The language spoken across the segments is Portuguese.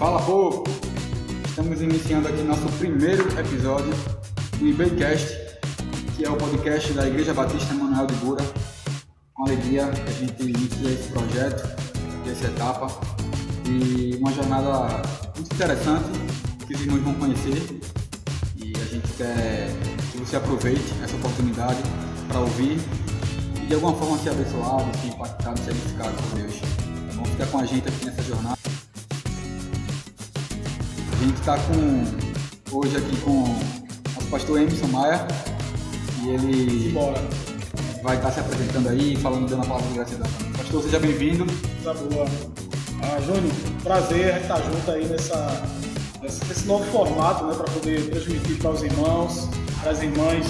Fala povo! Estamos iniciando aqui nosso primeiro episódio do IBcast, que é o podcast da Igreja Batista Manuel de Bura. Com alegria que a gente inicia esse projeto, essa etapa, e uma jornada muito interessante que os irmãos vão conhecer. E a gente quer que você aproveite essa oportunidade para ouvir e de alguma forma ser abençoado, ser impactado, ser edificado por Deus. Vamos ficar com a gente aqui nessa jornada. A gente está com hoje aqui com o pastor Emerson Maia e ele Bora. vai estar se apresentando aí, falando, dando a palavra de gratidão. Pastor, seja bem-vindo. Tá boa. Ah, Júnior, prazer estar junto aí nessa, nessa- nesse novo formato, né, para poder transmitir para os irmãos, para as irmãs,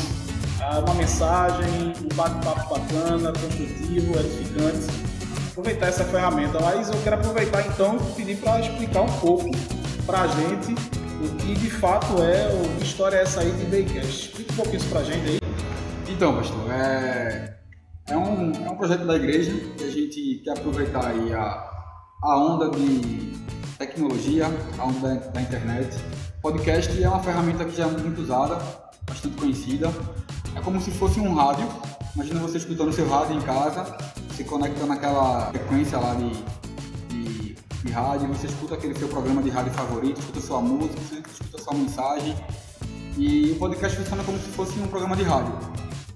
ah, uma mensagem, um bate-papo bacana, construtivo, edificante. Aproveitar essa ferramenta. Mas eu quero aproveitar então e pedir para explicar um pouco para a gente o que de fato é, ou que história é essa aí de Baycast. Explica um pouquinho isso para a gente aí. Então, pastor, é, é, um, é um projeto da igreja que a gente quer aproveitar aí a, a onda de tecnologia, a onda da, da internet. Podcast é uma ferramenta que já é muito usada, bastante conhecida. É como se fosse um rádio. Imagina você escutando seu rádio em casa, se conecta naquela frequência lá de, de, rádio, você escuta aquele seu programa de rádio favorito, escuta sua música, escuta sua mensagem. E o podcast funciona como se fosse um programa de rádio.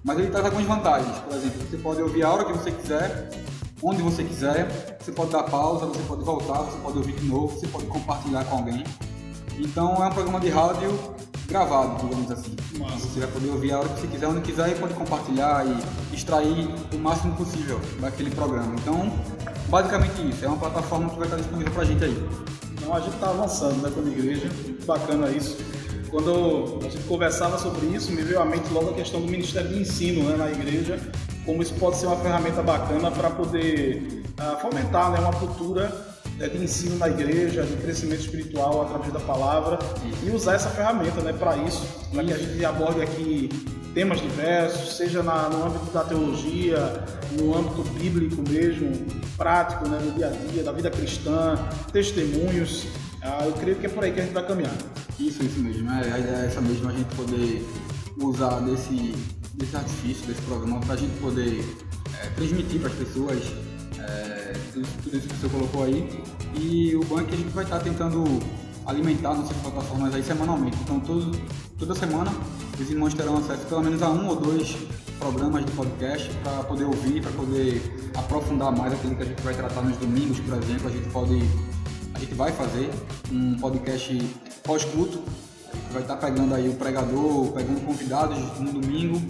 Mas ele traz algumas vantagens. Por exemplo, você pode ouvir a hora que você quiser, onde você quiser, você pode dar pausa, você pode voltar, você pode ouvir de novo, você pode compartilhar com alguém. Então é um programa de rádio gravado, digamos assim. Massa. Você vai poder ouvir a hora que você quiser, onde quiser e pode compartilhar e extrair o máximo possível daquele programa. Então, basicamente isso. É uma plataforma que vai estar disponível pra gente aí. Então a gente está avançando né, como igreja, muito bacana isso. Quando a gente conversava sobre isso, me veio à mente logo a questão do Ministério de Ensino né, na igreja, como isso pode ser uma ferramenta bacana para poder ah, fomentar né, uma cultura né, de ensino na igreja, de crescimento espiritual através da palavra e usar essa ferramenta né, para isso, para que a gente aborde aqui temas diversos, seja na- no âmbito da teologia, no âmbito bíblico mesmo, prático, né, no dia a dia, da vida cristã, testemunhos. Ah, eu creio que é por aí que a gente vai caminhar. Isso, isso mesmo. É, a ideia é essa mesmo, a gente poder usar desse, desse artifício, desse programa, para a gente poder é, transmitir para as pessoas é, tudo, isso que você colocou aí. E o bom é que a gente vai estar tentando alimentar nossas plataformas aí semanalmente. Então, todo, toda semana os irmãos terão acesso pelo menos a um ou dois programas de podcast para poder ouvir, para poder aprofundar mais aquilo que a gente vai tratar nos domingos, por exemplo. A gente pode a gente vai fazer um podcast pós-culto. Vai estar pegando aí o pregador, pegando convidados no domingo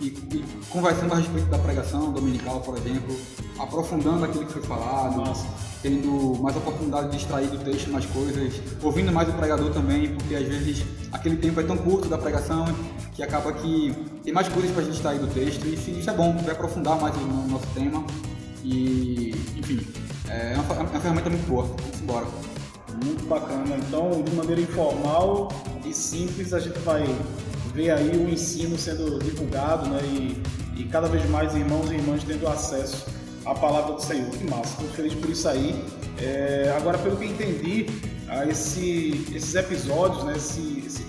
e, e conversando a respeito da pregação dominical, por exemplo, aprofundando aquilo que foi falado, Massa. Tendo mais oportunidade de extrair do texto mais coisas, ouvindo mais o pregador também, porque às vezes aquele tempo é tão curto da pregação que acaba que tem mais coisas para a gente extrair do texto e isso é bom, vai aprofundar mais o no- nosso tema e, enfim, é uma, fe- é uma ferramenta muito boa. Vamos embora. Muito bacana. Então, de maneira informal e simples, a gente vai ver aí o ensino sendo divulgado, né? E, e cada vez mais irmãos e irmãs tendo acesso à palavra do Senhor. Que massa, estou feliz por isso aí. É, agora, pelo que entendi, ah, esse- esses episódios, né? Esse, esse-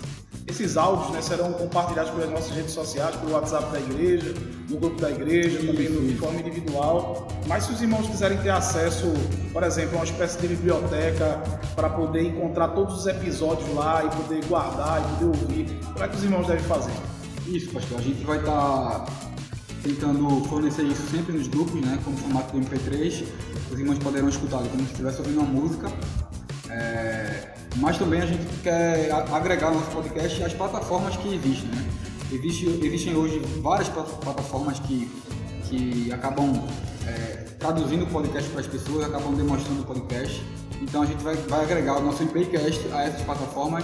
esses áudios né, serão compartilhados pelas nossas redes sociais, pelo WhatsApp da igreja, no grupo da igreja, também no- de forma individual. Mas se os irmãos quiserem ter acesso, por exemplo, a uma espécie de biblioteca para poder encontrar todos os episódios lá e poder guardar e poder ouvir, como é que os irmãos devem fazer? Isso, pastor. A gente vai estar tentando fornecer isso sempre nos grupos, né? Como formato do MP3. Os irmãos poderão escutá-lo como se estivesse ouvindo uma música. É, Mas também a gente quer agregar nosso podcast às plataformas que existem, né? Existe, existem hoje várias pla- plataformas que, que acabam é, traduzindo o podcast para as pessoas, acabam demonstrando o podcast. Então a gente vai, vai agregar o nosso IPcast a essas plataformas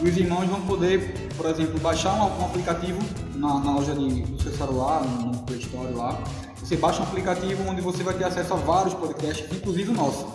os irmãos vão poder, por exemplo, baixar um, um aplicativo na, na loja de, do seu celular, no, no Play Store lá. Você baixa um aplicativo onde você vai ter acesso a vários podcasts, inclusive o nosso.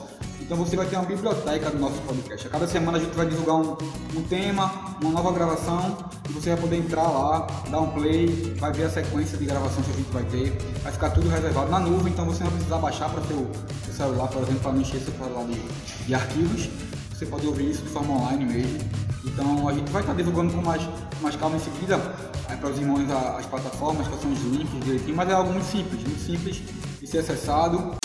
Então você vai ter uma biblioteca do nosso podcast. A cada semana a gente vai divulgar um, um tema, uma nova gravação, e você vai poder entrar lá, dar um play, vai ver a sequência de gravações que a gente vai ter. Vai ficar tudo reservado na nuvem, então você não vai precisar baixar para seu, seu celular, por exemplo, para não encher seu celular de, de arquivos. você pode ouvir isso de forma online mesmo. Então a gente vai estar divulgando com mais, mais calma em seguida é, para os irmãos as plataformas, que são os links direitinho, mas é algo muito simples, muito simples de ser acessado.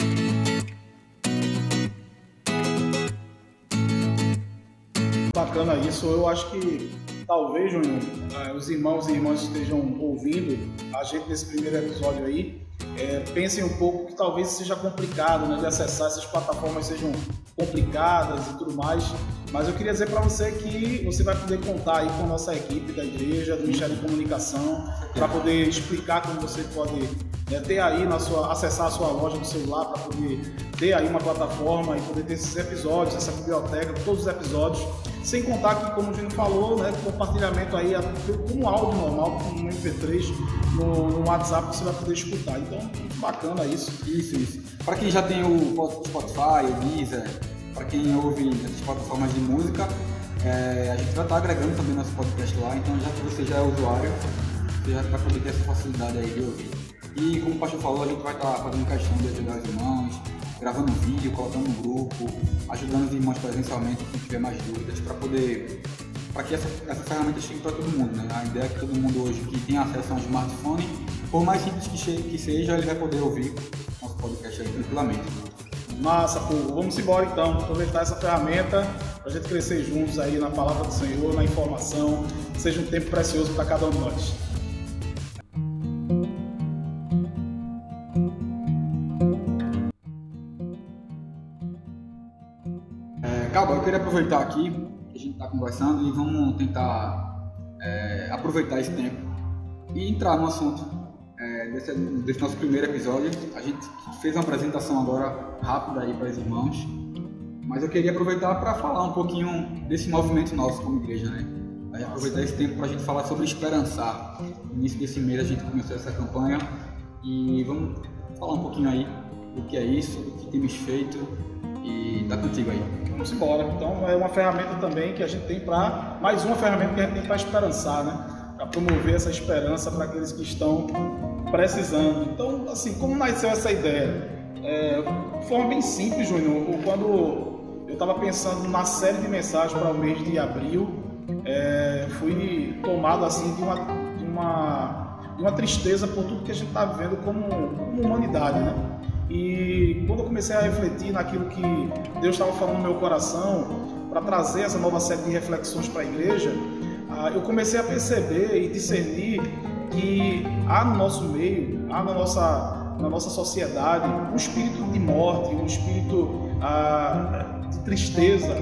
Bacana isso, eu acho que talvez, Júnior, eh, os irmãos e irmãs estejam ouvindo a gente nesse primeiro episódio aí, é, pensem um pouco que talvez seja complicado né, de acessar, essas plataformas sejam complicadas e tudo mais, mas eu queria dizer para você que você vai poder contar aí com a nossa equipe da igreja, do Ministério de Comunicação, para poder explicar como você pode né, ter aí na sua, acessar a sua loja do celular, para poder ter aí uma plataforma e poder ter esses episódios, essa biblioteca, todos os episódios sem contar que, como o Gino falou, né, compartilhamento aí com um áudio normal, com um MP3 no, no, WhatsApp você vai poder escutar. Então, bacana isso. Isso, isso. Para quem já tem o Spotify, o Deezer, para quem ouve essas plataformas de música, é, a gente vai estar agregando também nosso podcast lá. Então, já que você já é usuário, você já vai poder ter essa facilidade aí de ouvir. E como o pastor falou, a gente vai estar fazendo questão de ajudar os irmãos, gravando vídeo, colocando no grupo, ajudando os irmãos presencialmente, quem tiver mais dúvidas, para poder para que essa, essa ferramenta chegue para todo mundo. Né? A ideia é que todo mundo hoje que tem acesso a um smartphone, por mais simples que, que seja, ele vai poder ouvir nosso podcast aí tranquilamente. Massa, povo. Vamos embora então, aproveitar essa ferramenta para a gente crescer juntos aí na palavra do Senhor, na informação, seja um tempo precioso para cada um de nós. eu queria aproveitar aqui que a gente está conversando e vamos tentar é, aproveitar esse tempo e entrar no assunto é, desse, desse, nosso primeiro episódio. A gente fez uma apresentação agora rápida aí para os irmãos, mas eu queria aproveitar para falar um pouquinho desse movimento nosso como igreja, né? Aí aproveitar esse tempo para a gente falar sobre esperançar. No início desse mês a gente começou essa campanha e vamos falar um pouquinho aí do que é isso, do que temos feito e tá contigo aí. Vamos embora. Então é uma ferramenta também que a gente tem para. Mais uma ferramenta que a gente tem para esperançar, né? Para promover essa esperança para aqueles que estão precisando. Então, assim, como nasceu essa ideia? É, de forma bem simples, Júnior. Quando eu estava pensando na série de mensagens para o mês de abril, é, fui tomado assim de uma, de uma, de uma tristeza por tudo que a gente está vivendo como, como humanidade, né? E quando eu comecei a refletir naquilo que Deus estava falando no meu coração, para trazer essa nova série de reflexões para a igreja, ah, eu comecei a perceber e discernir que há no nosso meio, há na nossa, na nossa sociedade, um espírito de morte, um espírito ah, de tristeza.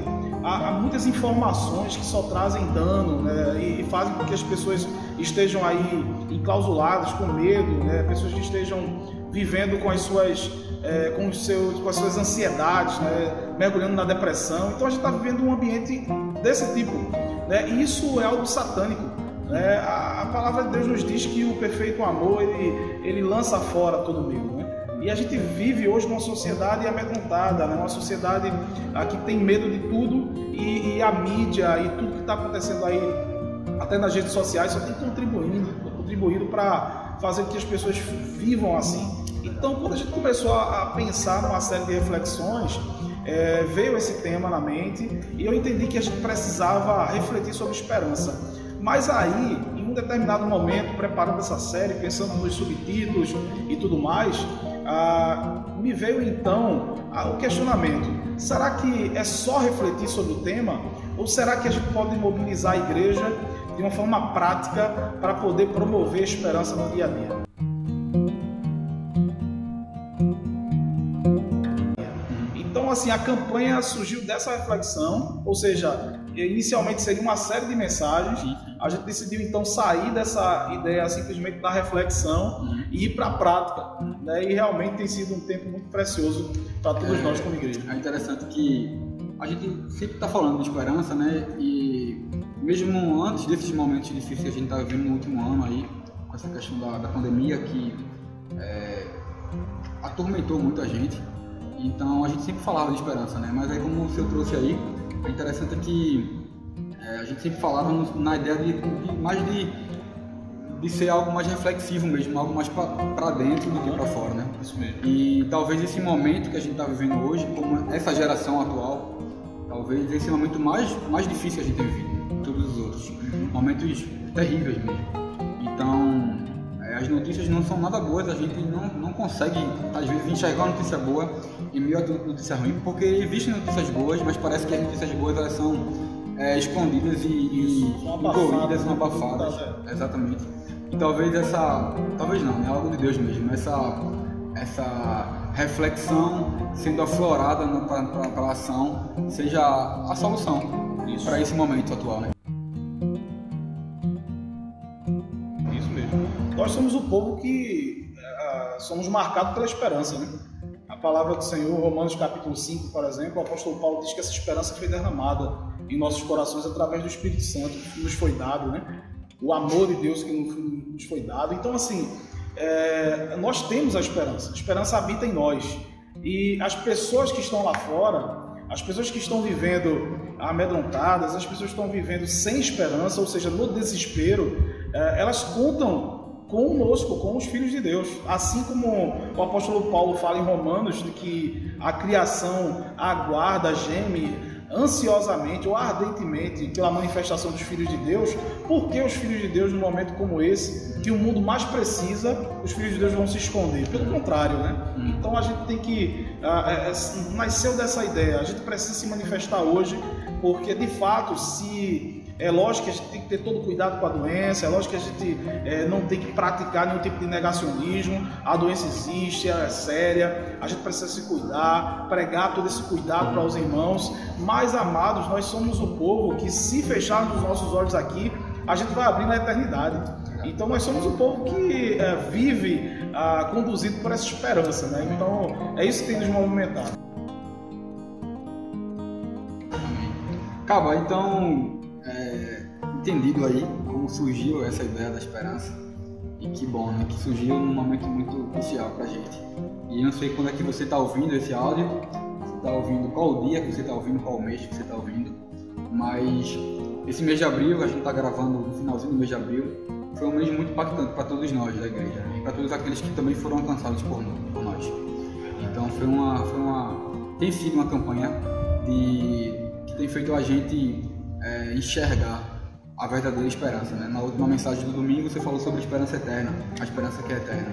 Há, há, muitas informações que só trazem dano né, e, fazem com que as pessoas estejam aí enclausuladas, com medo, né, pessoas que estejam vivendo com as suas, é, com, os seus, com as suas ansiedades, né? mergulhando na depressão. Então a gente está vivendo um ambiente desse tipo. Né? E isso é algo satânico. Né? A, a, palavra de Deus nos diz que o perfeito amor ele, ele lança fora todo medo. Né? E a gente vive hoje numa sociedade amedrontada, né? uma sociedade que tem medo de tudo e, e a mídia e tudo que está acontecendo aí, até nas redes sociais, só tem contribuindo, contribuído para fazer com que as pessoas vivam assim. Então, quando a gente começou a pensar numa série de reflexões, é, veio esse tema na mente e eu entendi que a gente precisava refletir sobre esperança. Mas aí, em um determinado momento, preparando essa série, pensando nos subtítulos e tudo mais, ah, me veio então ah, o questionamento: será que é só refletir sobre o tema? Ou será que a gente pode mobilizar a igreja de uma forma prática para poder promover a esperança no dia a dia? assim, a campanha surgiu dessa reflexão, ou seja, inicialmente seria uma série de mensagens. A gente decidiu então sair dessa ideia simplesmente da reflexão e ir para a prática. Né? E realmente tem sido um tempo muito precioso para todos é, nós como igreja. É interessante que a gente sempre está falando de esperança, né? E mesmo antes desses momentos difíceis que a gente está vivendo no último ano aí, com essa questão da, da pandemia que é, atormentou muita gente, então a gente sempre falava de esperança, né? Mas aí como o senhor trouxe aí, é interessante que é, a gente sempre falava na ideia de, de mais de, de ser algo mais reflexivo mesmo, algo mais para dentro do que para fora, né? Isso mesmo. E talvez esse momento que a gente está vivendo hoje, como essa geração atual, Talvez esse momento mais, mais difícil que a gente tem vivido, todos os outros. Momentos terríveis mesmo. Então, é, as notícias não são nada boas, a gente não, não consegue, às vezes, enxergar uma notícia boa em meio a notícia ruim, porque existem notícias boas, mas parece que as notícias boas elas são é, escondidas e, e são abafadas. Exatamente. E talvez essa. Talvez não, é algo de Deus mesmo. Essa, essa reflexão sendo aflorada pela ação seja a solução para esse momento atual. Né? Isso mesmo. Nós somos o povo que uh, somos marcados pela esperança, né? A palavra do Senhor, Romanos capítulo 5, por exemplo, o apóstolo Paulo diz que essa esperança foi derramada em nossos corações através do Espírito Santo que nos foi dado, né? O amor de Deus que nos foi dado. Então, assim, é, nós temos a esperança. A esperança habita em nós. E as pessoas que estão lá fora, as pessoas que estão vivendo amedrontadas, as pessoas que estão vivendo sem esperança, ou seja, no desespero, é, elas contam conosco, com os filhos de Deus. Assim como o apóstolo Paulo fala em Romanos, de que a criação aguarda, geme ansiosamente ou ardentemente pela manifestação dos filhos de Deus, porque os filhos de Deus, num momento como esse, que o mundo mais precisa, os filhos de Deus vão se esconder. Pelo contrário, né? Hum. Então a gente tem que. Uh, é, nasceu dessa ideia, a gente precisa se manifestar hoje, porque de fato, se é lógico que a gente tem que ter todo cuidado com a doença, é lógico que a gente é, não tem que praticar nenhum tipo de negacionismo. A doença existe, ela é séria, a gente precisa se cuidar, pregar todo esse cuidado para os irmãos. Mas, amados, nós somos o povo que, se fecharmos os nossos olhos aqui, a gente vai abrir na eternidade. Então, nós somos o povo que é, vive ah, conduzido por essa esperança. Né? Então, é isso que tem nos movimentado. Acaba, então entendido aí como surgiu essa ideia da esperança. E que bom, né? Que surgiu num momento muito crucial pra gente. E eu não sei quando é que você está ouvindo esse áudio, você está ouvindo qual dia que você está ouvindo, qual mês que você está ouvindo, mas esse mês de abril, a gente está gravando no finalzinho do mês de abril, foi um mês muito impactante para todos nós da igreja né? e para todos aqueles que também foram alcançados por, por nós. Então foi uma, foi uma, tem sido uma campanha de, tem feito a gente é, enxergar a verdadeira esperança. Né? Na última mensagem do domingo você falou sobre a esperança eterna, a esperança que é eterna.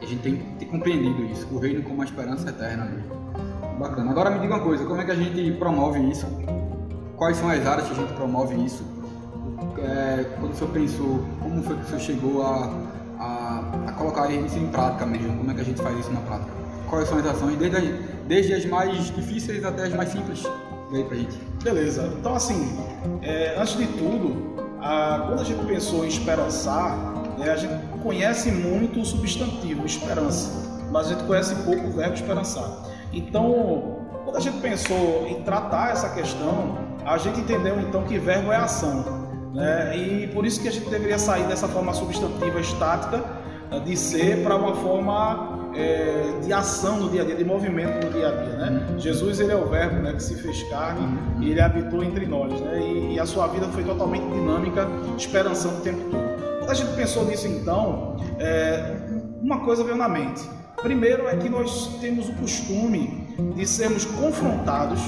E a gente tem ter compreendido isso, o reino como uma esperança eterna mesmo. Bacana. Agora me diga uma coisa, como é que a gente promove isso? Quais são as áreas que a gente promove isso? É, quando o senhor pensou, como foi que o senhor chegou a, a, a, colocar isso em prática mesmo? Como é que a gente faz isso na prática? Quais são as ações, desde desde as mais difíceis até as mais simples? Vem pra gente. Beleza. Então, assim, é, antes de tudo, a, quando a gente pensou em esperançar, né, a gente conhece muito o substantivo esperança, mas a gente conhece pouco o verbo esperançar. Então, quando a gente pensou em tratar essa questão, a gente entendeu então que verbo é ação. Né? E por isso que a gente deveria sair dessa forma substantiva estática de ser para uma forma é, de ação no dia a dia, de movimento no dia a dia, né? Jesus ele é o verbo, né, que se fez carne e ele habitou entre nós, né? E, e, a sua vida foi totalmente dinâmica, esperançando o tempo todo. Quando a gente pensou nisso, então, é, uma coisa veio na mente. Primeiro é que nós temos o costume de sermos confrontados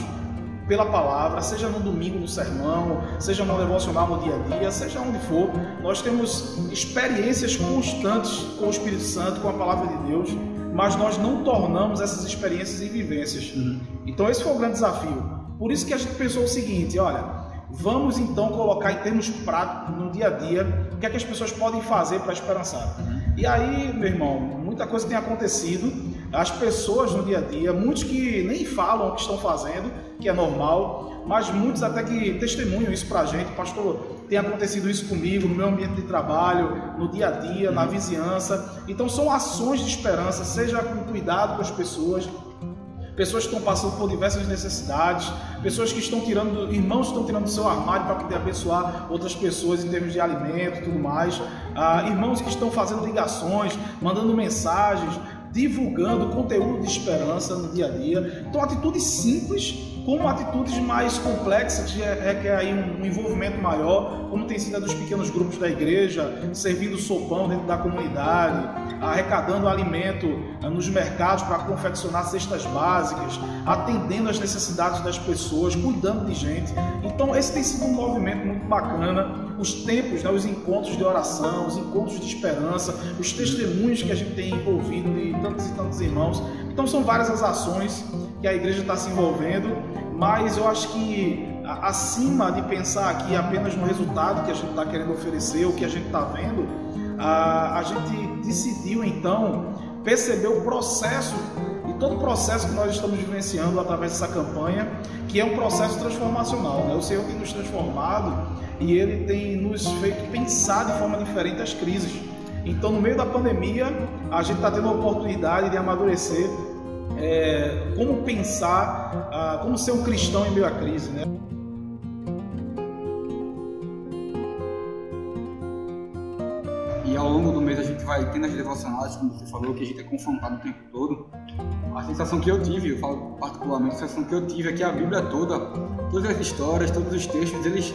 pela palavra, seja no domingo no sermão, seja no devocional no dia a dia, seja onde for, nós temos experiências constantes com o Espírito Santo, com a palavra de Deus, mas nós não tornamos essas experiências em vivências. Uhum. Então esse foi o grande desafio. Por isso que a gente pensou o seguinte, olha, vamos então colocar em termos práticos no dia a dia o que é que as pessoas podem fazer para esperançar. Uhum. E aí, meu irmão, muita coisa tem acontecido. As pessoas no dia a dia, muitos que nem falam o que estão fazendo, que é normal, mas muitos até que testemunham isso pra gente. Pastor, tem acontecido isso comigo, no meu ambiente de trabalho, no dia a dia, na vizinhança. Então são ações de esperança, seja com cuidado com as pessoas, pessoas que estão passando por diversas necessidades, pessoas que estão tirando, irmãos que estão tirando do seu armário para poder abençoar outras pessoas em termos de alimento e tudo mais, ah, irmãos que estão fazendo ligações, mandando mensagens, divulgando conteúdo de esperança no dia a dia. Então, atitudes simples como atitudes mais complexas que requer aí um, envolvimento maior, como tem sido a dos pequenos grupos da igreja, servindo sopão dentro da comunidade, arrecadando alimento ah, nos mercados para confeccionar cestas básicas, atendendo às necessidades das pessoas, cuidando de gente. Então esse tem sido um movimento muito bacana. Os tempos, né, os encontros de oração, os encontros de esperança, os testemunhos que a gente tem ouvido de tantos e tantos irmãos. Então são várias as ações que a igreja está se envolvendo, mas eu acho que acima de pensar aqui apenas no resultado que a gente está querendo oferecer, o que a gente está vendo, a, a gente decidiu então perceber o processo e todo o processo que nós estamos vivenciando através dessa campanha, que é um processo transformacional. Né? O Senhor tem nos transformado e Ele tem nos feito pensar de forma diferente as crises. Então, no meio da pandemia, a gente está tendo a oportunidade de amadurecer é, como pensar, ah, como ser um cristão em meio à crise, né? E ao longo do mês a gente vai tendo as devocionais, como você falou, que a gente é confrontado o tempo todo. A sensação que eu tive, eu falo particularmente, a sensação que eu tive é que a Bíblia toda, todas as histórias, todos os textos, eles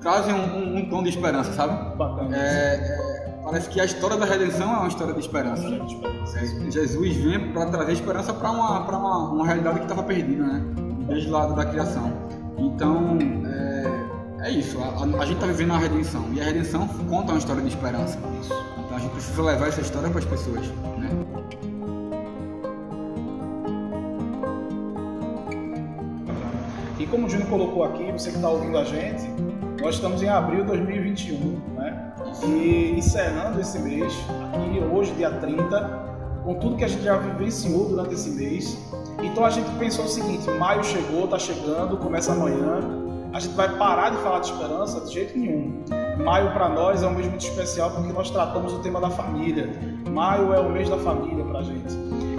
trazem um, um, um tom de esperança, sabe? Bacana. É, é, Parece que a história da redenção é uma história de esperança. É, Jesus vem para trazer esperança para uma, uma, uma realidade que estava perdida, né? Desde lá da criação. Então, é, é isso. A, a, a gente está vivendo a redenção. E a redenção conta uma história de esperança. Então a gente precisa levar essa história para as pessoas, né? E como o Júnior colocou aqui, você que está ouvindo a gente, nós estamos em abril de 2021, né? E encerrando esse mês, aqui hoje, dia 30, com tudo que a gente já vivenciou durante esse mês. Então a gente pensou o seguinte: maio chegou, está chegando, começa amanhã. A gente vai parar de falar de esperança de jeito nenhum. Maio para nós é um mês muito especial porque nós tratamos o tema da família. Maio é o mês da família para a gente.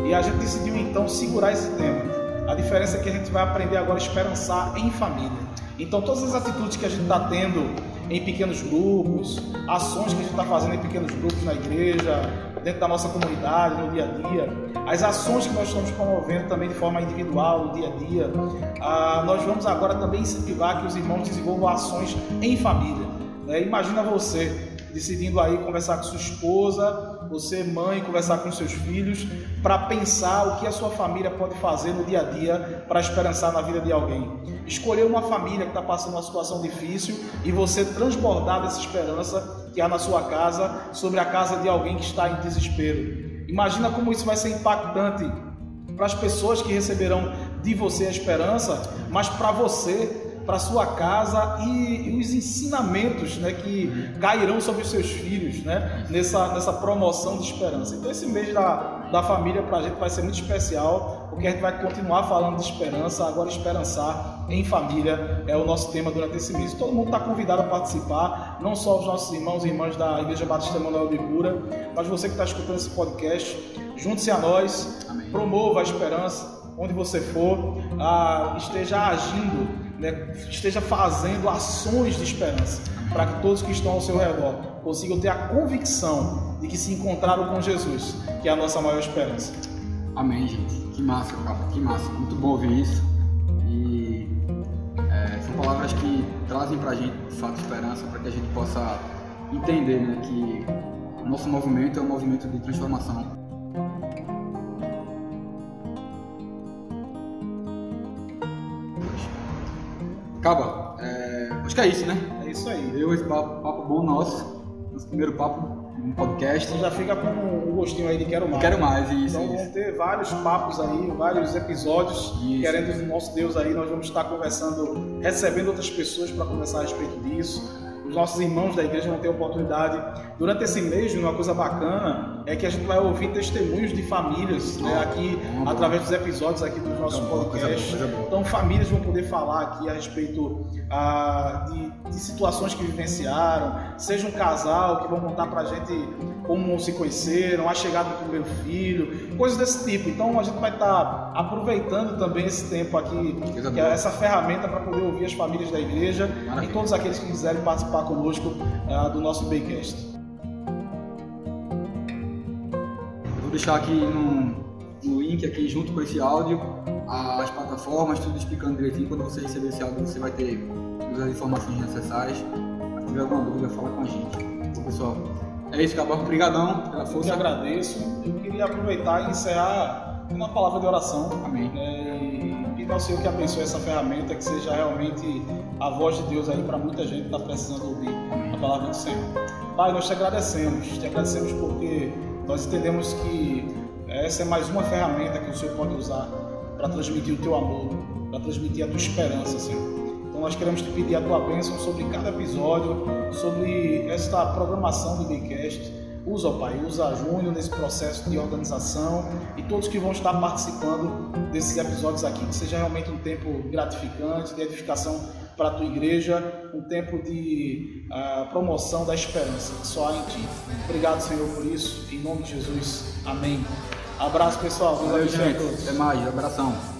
E a gente decidiu então segurar esse tema. A diferença é que a gente vai aprender agora a esperançar em família. Então, todas as atitudes que a gente está tendo em pequenos grupos, ações que a gente está fazendo em pequenos grupos na igreja, dentro da nossa comunidade, no dia a dia, as ações que nós estamos promovendo também de forma individual, no dia a dia, ah, nós vamos agora também incentivar que os irmãos desenvolvam ações em família. Né? Imagina você decidindo aí conversar com sua esposa, você mãe, conversar com seus filhos, para pensar o que a sua família pode fazer no dia a dia para esperançar na vida de alguém. Escolher uma família que está passando uma situação difícil e você transbordar dessa esperança que há na sua casa sobre a casa de alguém que está em desespero. Imagina como isso vai ser impactante para as pessoas que receberão de você a esperança, mas para você para sua casa e, e, os ensinamentos né, que cairão sobre os seus filhos né, nessa, nessa promoção de esperança. Então, esse mês da, da família para a gente vai ser muito especial, porque a gente vai continuar falando de esperança, agora esperançar em família é o nosso tema durante esse mês. Todo mundo está convidado a participar, não só os nossos irmãos e irmãs da Igreja Batista Manuel de Cura, mas você que está escutando esse podcast, junte-se a nós, Amém. promova a esperança onde você for, ah, esteja agindo né, esteja fazendo ações de esperança, para que todos que estão ao seu redor consigam ter a convicção de que se encontraram com Jesus, que é a nossa maior esperança. Amém, gente. Que massa, cara. Que massa. Muito bom ouvir isso. E é, são palavras que trazem para a gente, de fato, esperança, para que a gente possa entender né, que o nosso movimento é um movimento de transformação Acaba. É, acho que é isso, né? É isso aí. Deu esse papo, papo bom nosso. Nosso primeiro papo no podcast. Então já fica com o gostinho aí de quero mais. Quero mais, isso. Então vão ter vários papos aí, vários episódios. Isso. Querendo o nosso Deus aí, nós vamos estar conversando, recebendo outras pessoas para conversar a respeito disso os nossos irmãos da igreja vão ter oportunidade. Durante esse mês, uma coisa bacana é que a gente vai ouvir testemunhos de famílias né, aqui, através dos episódios aqui do nosso podcast. Então, famílias vão poder falar aqui a respeito ah, de, de, situações que vivenciaram, seja um casal que vão contar pra gente como se conheceram, a chegada do primeiro filho, coisas desse tipo. Então, a gente vai estar tá aproveitando também esse tempo aqui, que é essa ferramenta para poder ouvir as famílias da igreja Maravilha. e todos aqueles que quiserem participar conosco uh, do nosso Baycast. Deixar aqui no, no link aqui junto com esse áudio as plataformas, tudo explicando direitinho. Quando você receber esse áudio, você vai ter todas as informações necessárias. Se tiver alguma dúvida, fala com a gente. Bom, pessoal, é isso, Cabal. Obrigadão pela Eu força. agradeço. Eu queria aproveitar e encerrar com uma palavra de oração. Amém. né, e pedir ao Senhor que abençoe essa ferramenta, que seja realmente a voz de Deus aí para muita gente que está precisando ouvir a palavra do Senhor. Pai, nós te agradecemos, te agradecemos porque nós entendemos que essa é mais uma ferramenta que o Senhor pode usar para transmitir o teu amor, para transmitir a tua esperança, Senhor. Então nós queremos te pedir a tua bênção sobre cada episódio, sobre esta programação do Daycast. Usa, ó Pai, usa Júnior nesse processo de organização e todos que vão estar participando desses episódios aqui. Que seja realmente um tempo gratificante, de edificação para a tua igreja, um tempo de ah, promoção da esperança que só há em ti. Obrigado, Senhor, por isso. Em nome de Jesus. Amém. Abraço, pessoal. Valeu, gente. Até mais. Abração.